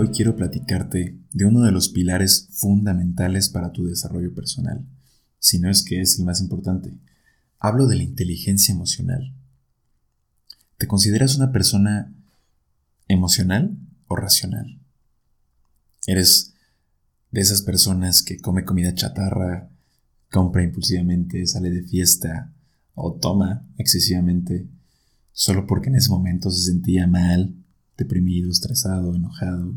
Hoy quiero platicarte de uno de los pilares fundamentales para tu desarrollo personal, si no es que es el más importante. Hablo de la inteligencia emocional. ¿Te consideras una persona emocional o racional? ¿Eres de esas personas que come comida chatarra, compra impulsivamente, sale de fiesta o toma excesivamente solo porque en ese momento se sentía mal, deprimido, estresado, enojado?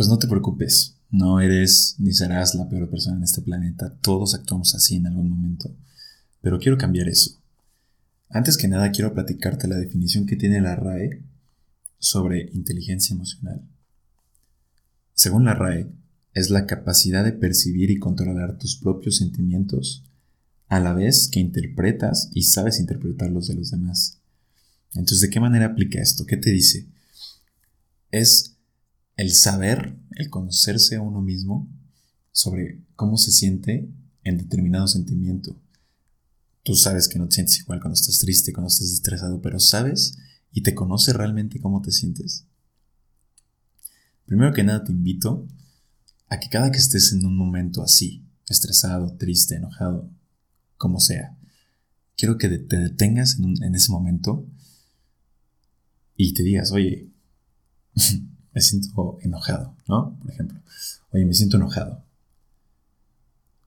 Pues no te preocupes, no eres ni serás la peor persona en este planeta, todos actuamos así en algún momento, pero quiero cambiar eso. Antes que nada quiero platicarte la definición que tiene la RAE sobre inteligencia emocional. Según la RAE, es la capacidad de percibir y controlar tus propios sentimientos a la vez que interpretas y sabes interpretar los de los demás. Entonces, ¿de qué manera aplica esto? ¿Qué te dice? Es el saber, el conocerse a uno mismo sobre cómo se siente en determinado sentimiento. Tú sabes que no te sientes igual cuando estás triste, cuando estás estresado, pero sabes y te conoces realmente cómo te sientes. Primero que nada te invito a que cada que estés en un momento así, estresado, triste, enojado, como sea, quiero que te detengas en, en ese momento y te digas, oye, me siento enojado, ¿no? Por ejemplo, oye, me siento enojado.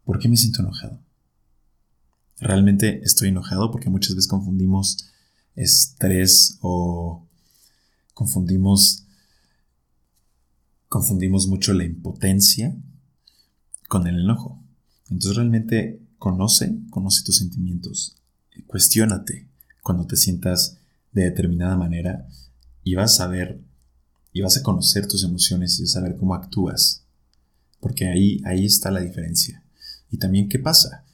¿Por qué me siento enojado? Realmente estoy enojado porque muchas veces confundimos estrés o confundimos confundimos mucho la impotencia con el enojo. Entonces realmente conoce, conoce tus sentimientos, cuestiónate cuando te sientas de determinada manera y vas a ver y vas a conocer tus emociones y a saber cómo actúas. Porque ahí, ahí está la diferencia. Y también, ¿qué pasa?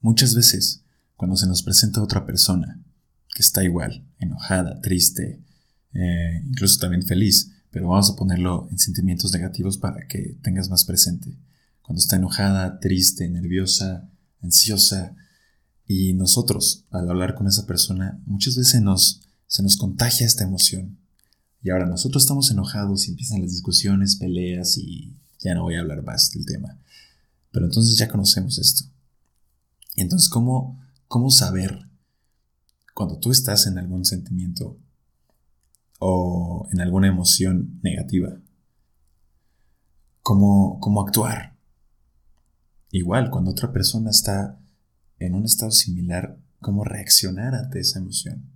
Muchas veces, cuando se nos presenta otra persona que está igual, enojada, triste, eh, incluso también feliz, pero vamos a ponerlo en sentimientos negativos para que tengas más presente. Cuando está enojada, triste, nerviosa, ansiosa, y nosotros, al hablar con esa persona, muchas veces nos, se nos contagia esta emoción y ahora nosotros estamos enojados y empiezan las discusiones, peleas y ya no voy a hablar más del tema. Pero entonces ya conocemos esto. Entonces, ¿cómo, cómo saber cuando tú estás en algún sentimiento o en alguna emoción negativa? ¿Cómo, cómo actuar? Igual, cuando otra persona está en un estado similar, ¿cómo reaccionar ante esa emoción?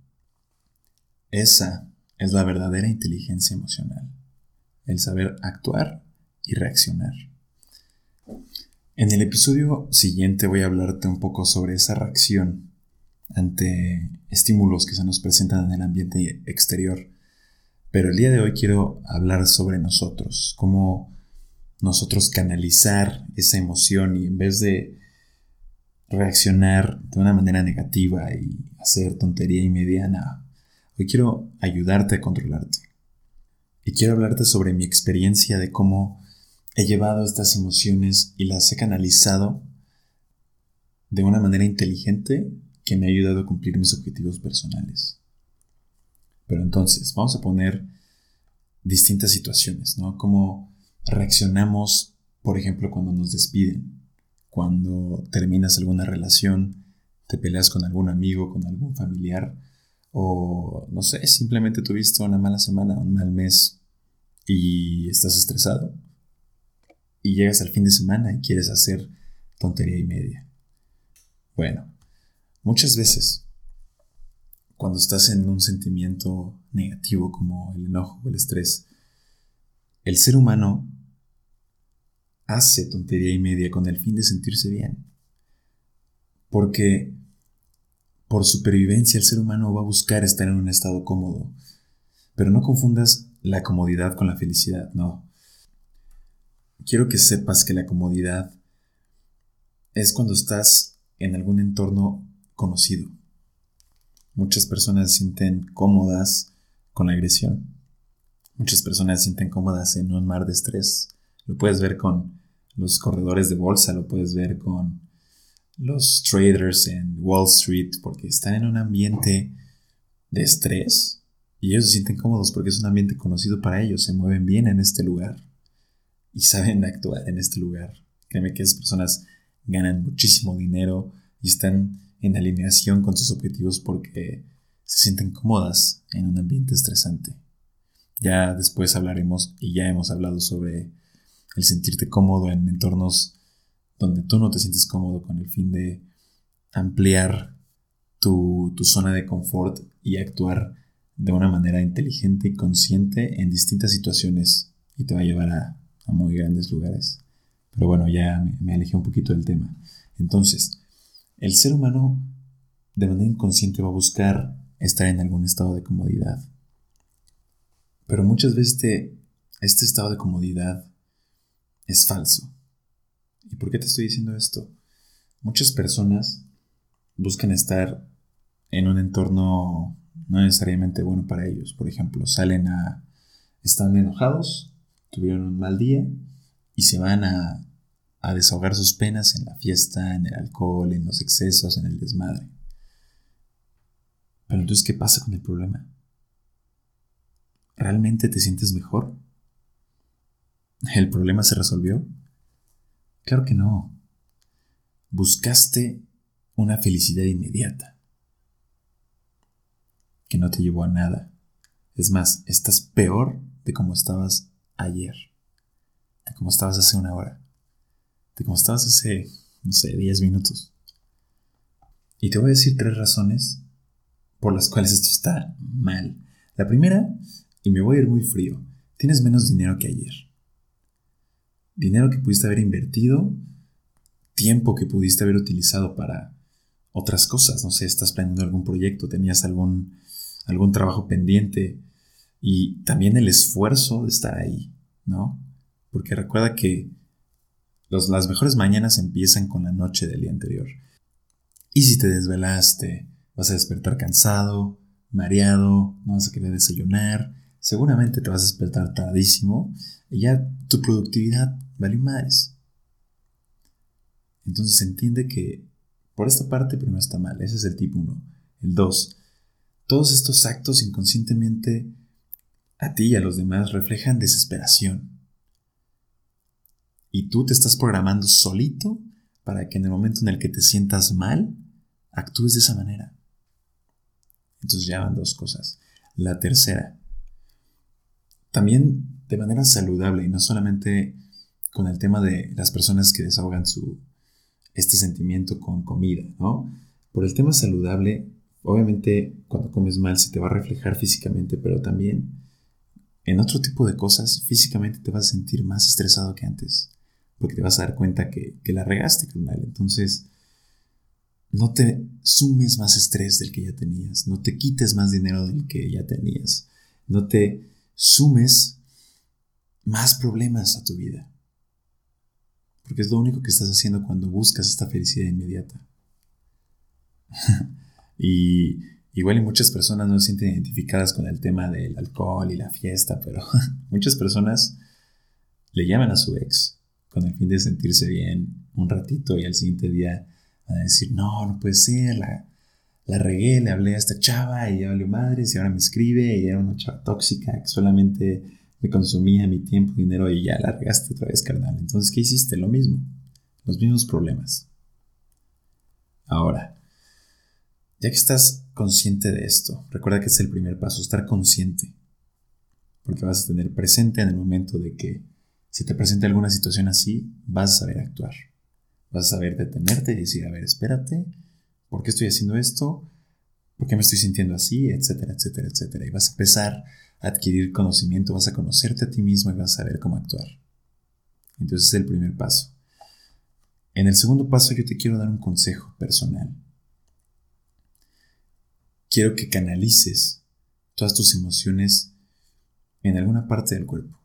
Esa es la verdadera inteligencia emocional, el saber actuar y reaccionar. En el episodio siguiente voy a hablarte un poco sobre esa reacción ante estímulos que se nos presentan en el ambiente exterior, pero el día de hoy quiero hablar sobre nosotros, cómo nosotros canalizar esa emoción y en vez de reaccionar de una manera negativa y hacer tontería y mediana, Quiero ayudarte a controlarte. Y quiero hablarte sobre mi experiencia de cómo he llevado estas emociones y las he canalizado de una manera inteligente que me ha ayudado a cumplir mis objetivos personales. Pero entonces, vamos a poner distintas situaciones, ¿no? Cómo reaccionamos, por ejemplo, cuando nos despiden, cuando terminas alguna relación, te peleas con algún amigo, con algún familiar, o no sé, simplemente tuviste una mala semana, un mal mes y estás estresado. Y llegas al fin de semana y quieres hacer tontería y media. Bueno, muchas veces cuando estás en un sentimiento negativo como el enojo o el estrés, el ser humano hace tontería y media con el fin de sentirse bien. Porque por supervivencia el ser humano va a buscar estar en un estado cómodo. Pero no confundas la comodidad con la felicidad, no. Quiero que sepas que la comodidad es cuando estás en algún entorno conocido. Muchas personas se sienten cómodas con la agresión. Muchas personas se sienten cómodas en un mar de estrés. Lo puedes ver con los corredores de bolsa, lo puedes ver con los traders en Wall Street porque están en un ambiente de estrés Y ellos se sienten cómodos porque es un ambiente conocido para ellos, se mueven bien en este lugar y saben actuar en este lugar. Créeme que esas personas ganan muchísimo dinero y están en alineación con sus objetivos porque se sienten cómodas en un ambiente estresante. Ya después hablaremos y ya hemos hablado sobre el sentirte cómodo en entornos donde tú no te sientes cómodo con el fin de ampliar tu, zona de confort y actuar de una manera inteligente y consciente en distintas situaciones y te va a llevar a, muy grandes lugares. Pero bueno, ya me, me alejé un poquito del tema. Entonces, el ser humano de manera inconsciente va a buscar estar en algún estado de comodidad. Pero muchas veces este, este estado de comodidad es falso. ¿Y por qué te estoy diciendo esto? Muchas personas buscan estar en un entorno no necesariamente bueno para ellos. Por ejemplo, salen a... están enojados, tuvieron un mal día y se van a, a desahogar sus penas en la fiesta, en el alcohol, en los excesos, en el desmadre. Pero entonces, ¿qué pasa con el problema? ¿Realmente te sientes mejor? ¿El problema se resolvió? Claro que no. Buscaste una felicidad inmediata que no te llevó a nada. Es más, estás peor de como estabas ayer, de como estabas hace una hora, de como estabas hace, no sé, 10 minutos. Y te voy a decir tres razones por las cuales esto está mal. La primera, y me voy a ir muy frío, tienes menos dinero que ayer. Dinero que pudiste haber invertido, tiempo que pudiste haber utilizado para otras cosas, no sé, estás planeando algún proyecto, tenías algún, algún trabajo pendiente y también el esfuerzo de estar ahí, ¿no? Porque recuerda que las mejores mañanas empiezan con la noche del día anterior. Y si te desvelaste, Vas a despertar cansado, mareado, no vas a querer desayunar, seguramente te vas a despertar tardísimo ya tu productividad vale más. Entonces entiende que por esta parte primero está mal, ese es el tipo 1. El 2. Todos estos actos inconscientemente a ti y a los demás reflejan desesperación. Y tú te estás programando solito para que en el momento en el que te sientas mal, actúes de esa manera. Entonces ya van dos cosas. La tercera, también de manera saludable y no solamente con el tema de las personas que desahogan su, este sentimiento con comida, ¿no? Por el tema saludable, obviamente cuando comes mal se te va a reflejar físicamente, pero también en otro tipo de cosas, físicamente te vas a sentir más estresado que antes, porque te vas a dar cuenta que, la regaste, carnal. Entonces, no te sumes más estrés del que ya tenías, no te quites más dinero del que ya tenías, no te sumes más problemas a tu vida. Porque es lo único que estás haciendo cuando buscas esta felicidad inmediata. y igual y muchas personas no se sienten identificadas con el tema del alcohol y la fiesta, pero muchas personas le llaman a su ex con el fin de sentirse bien un ratito y al siguiente día a decir, no, no puede ser, la, la regué, le hablé a esta chava y ya valió madres y ahora me escribe y era una chava tóxica que solamente me consumía mi tiempo, dinero y ya la regaste otra vez, carnal. Entonces, ¿qué hiciste? Lo mismo, los mismos problemas. Ahora, ya que estás consciente de esto, recuerda que es el primer paso, estar consciente. Porque vas a tener presente en el momento de que si te presenta alguna situación así, vas a saber actuar. Vas a saber detenerte y decir, a ver, espérate, ¿por qué estoy haciendo esto? ¿Por qué me estoy sintiendo así? Etcétera, etcétera, etcétera. Y vas a empezar adquirir conocimiento, vas a conocerte a ti mismo y vas a saber cómo actuar. Entonces es el primer paso. En el segundo paso yo te quiero dar un consejo personal. Quiero que canalices todas tus emociones en alguna parte del cuerpo.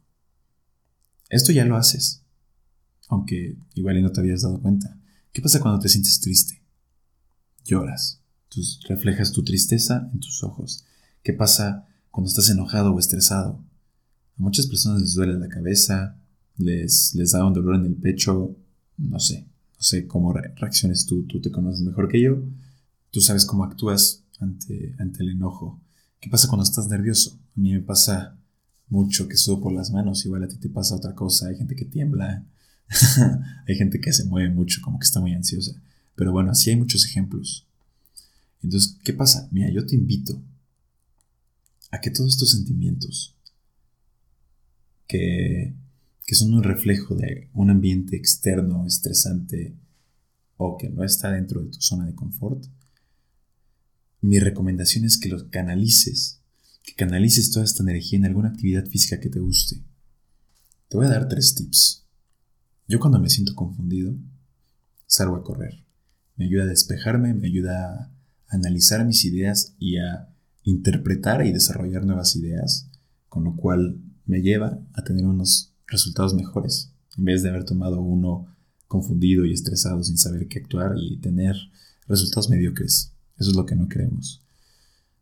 Esto ya lo haces aunque igual y no te habías dado cuenta. ¿Qué pasa cuando te sientes triste? Lloras. Reflejas tu tristeza en tus ojos. ¿Qué pasa cuando estás enojado o estresado? A muchas personas les duele la cabeza, les, les da un dolor en el pecho, no sé, no sé cómo reacciones tú, tú te conoces mejor que yo, tú sabes cómo actúas ante, ante el enojo. ¿Qué pasa cuando estás nervioso? A mí me pasa mucho que subo por las manos, igual a ti te pasa otra cosa, hay gente que tiembla, hay gente que se mueve mucho, como que está muy ansiosa. Pero bueno, así hay muchos ejemplos. Entonces, ¿qué pasa? Mira, yo te invito a que todos estos sentimientos que, que son un reflejo de un ambiente externo, estresante o que no está dentro de tu zona de confort, mi recomendación es que los canalices, que canalices toda esta energía en alguna actividad física que te guste. Te voy a dar tres tips. Yo cuando me siento confundido, salgo a correr. Me ayuda a despejarme, me ayuda a analizar mis ideas y a interpretar y desarrollar nuevas ideas, con lo cual me lleva a tener unos resultados mejores, en vez de haber tomado uno confundido y estresado sin saber qué actuar y tener resultados mediocres. Eso es lo que no queremos.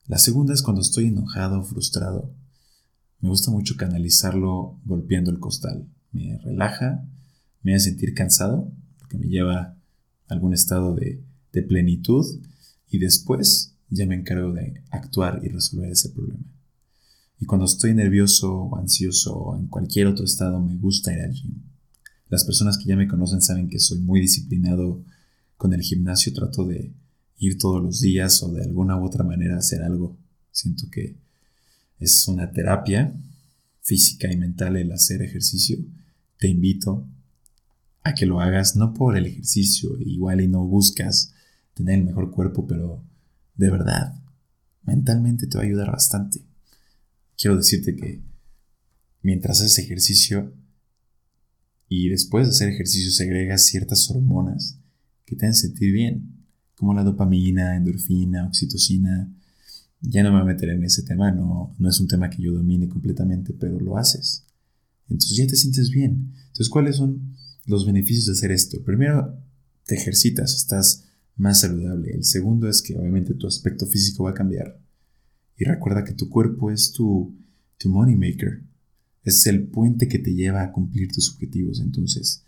La segunda es cuando estoy enojado o frustrado. Me gusta mucho canalizarlo golpeando el costal. Me relaja, me hace sentir cansado, porque me lleva a algún estado de, de plenitud y después ya me encargo de actuar y resolver ese problema. Y cuando estoy nervioso o ansioso o en cualquier otro estado me gusta ir al gym. Las personas que ya me conocen saben que soy muy disciplinado con el gimnasio, trato de ir todos los días o de alguna u otra manera hacer algo. Siento que es una terapia física y mental el hacer ejercicio. Te invito a que lo hagas no por el ejercicio, igual y no buscas tener el mejor cuerpo, pero de verdad, mentalmente te va a ayudar bastante. Quiero decirte que mientras haces ejercicio y después de hacer ejercicio segregas ciertas hormonas que te hacen sentir bien, como la dopamina, endorfina, oxitocina. Ya no me voy a meter en ese tema, no, no es un tema que yo domine completamente, pero lo haces. Entonces ya te sientes bien. Entonces, ¿cuáles son los beneficios de hacer esto. Primero, te ejercitas, estás más saludable. El segundo es que obviamente tu aspecto físico va a cambiar. Y recuerda que tu cuerpo es tu, tu money maker. Es el puente que te lleva a cumplir tus objetivos. Entonces,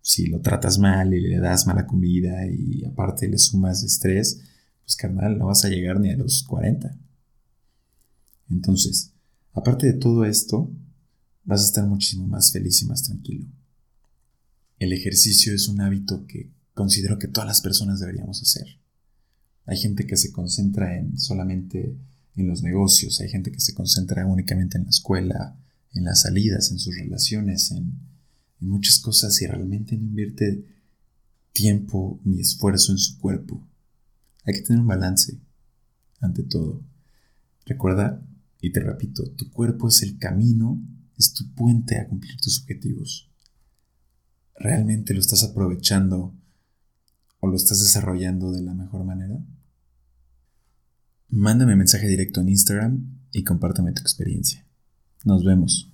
si lo tratas mal y le das mala comida y aparte le sumas estrés, pues carnal, no vas a llegar ni a los 40. Entonces, aparte de todo esto, vas a estar muchísimo más feliz y más tranquilo. El ejercicio es un hábito que considero que todas las personas deberíamos hacer. Hay gente que se concentra en solamente en los negocios, hay gente que se concentra únicamente en la escuela, en las salidas, en sus relaciones, en, en muchas cosas y realmente no invierte tiempo ni esfuerzo en su cuerpo. Hay que tener un balance ante todo. Recuerda, y te repito, tu cuerpo es el camino, es tu puente a cumplir tus objetivos. ¿realmente lo estás aprovechando o lo estás desarrollando de la mejor manera? Mándame mensaje directo en Instagram y compártame tu experiencia. Nos vemos.